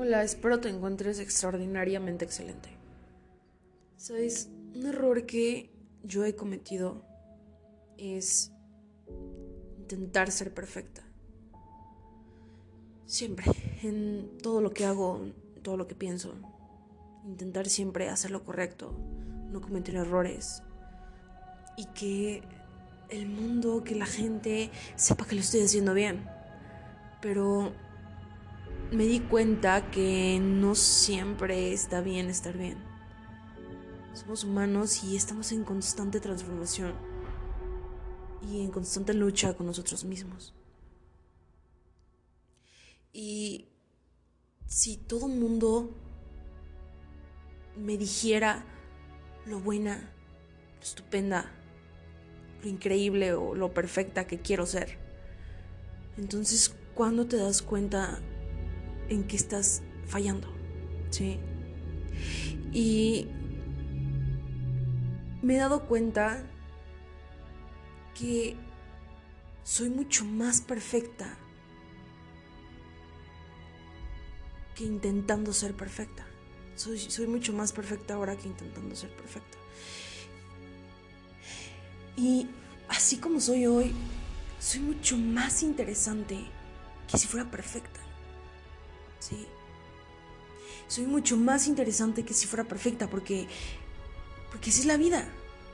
Hola, espero te encuentres extraordinariamente excelente. ¿Sabes? Un error que yo he cometido es intentar ser perfecta. Siempre, en todo lo que hago, todo lo que pienso. Intentar siempre hacer lo correcto, no cometer errores. Y que el mundo, que la gente sepa que lo estoy haciendo bien. Pero me di cuenta que no siempre está bien estar bien. Somos humanos y estamos en constante transformación y en constante lucha con nosotros mismos. Y si todo el mundo me dijera lo buena, lo estupenda, lo increíble o lo perfecta que quiero ser, entonces, ¿cuándo te das cuenta en que estás fallando? ¿Sí? Y me he dado cuenta que soy mucho más perfecta que intentando ser perfecta. Soy, soy, mucho más perfecta ahora que intentando ser perfecta. Y así como soy hoy, soy mucho más interesante que si fuera perfecta. Sí. Soy mucho más interesante que si fuera perfecta porque porque es la vida.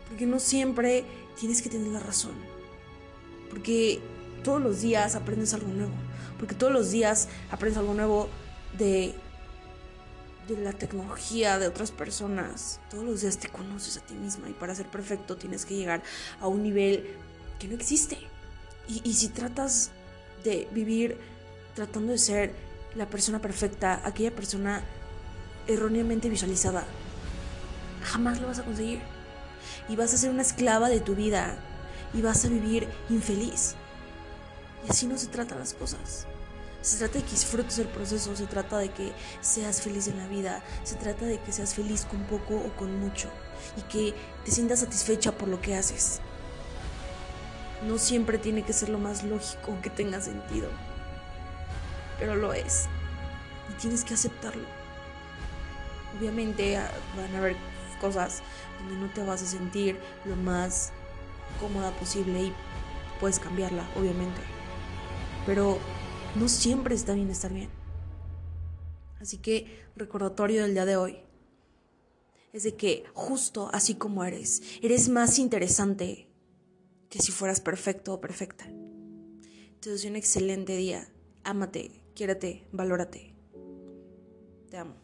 Porque no siempre tienes que tener la razón. Porque todos los días aprendes algo nuevo. Porque todos los días aprendes algo nuevo de, de la tecnología, de otras personas. Todos los días te conoces a ti misma. Y para ser perfecto tienes que llegar a un nivel que no existe. Y, y si tratas de vivir tratando de ser la persona perfecta, aquella persona erróneamente visualizada, jamás lo vas a conseguir. Y vas a ser una esclava de tu vida y vas a vivir infeliz. Y así no se tratan las cosas. Se trata de que disfrutes el proceso, se trata de que seas feliz en la vida, se trata de que seas feliz con poco o con mucho y que te sientas satisfecha por lo que haces. No siempre tiene que ser lo más lógico que tenga sentido, pero lo es y tienes que aceptarlo. Obviamente ah, van a haber cosas donde no te vas a sentir lo más cómoda posible y puedes cambiarla, obviamente. Pero no siempre está bien estar bien. Así que recordatorio del día de hoy es de que justo así como eres, eres más interesante que si fueras perfecto o perfecta. Te deseo un excelente día. Ámate, quiérate, valórate. Te amo.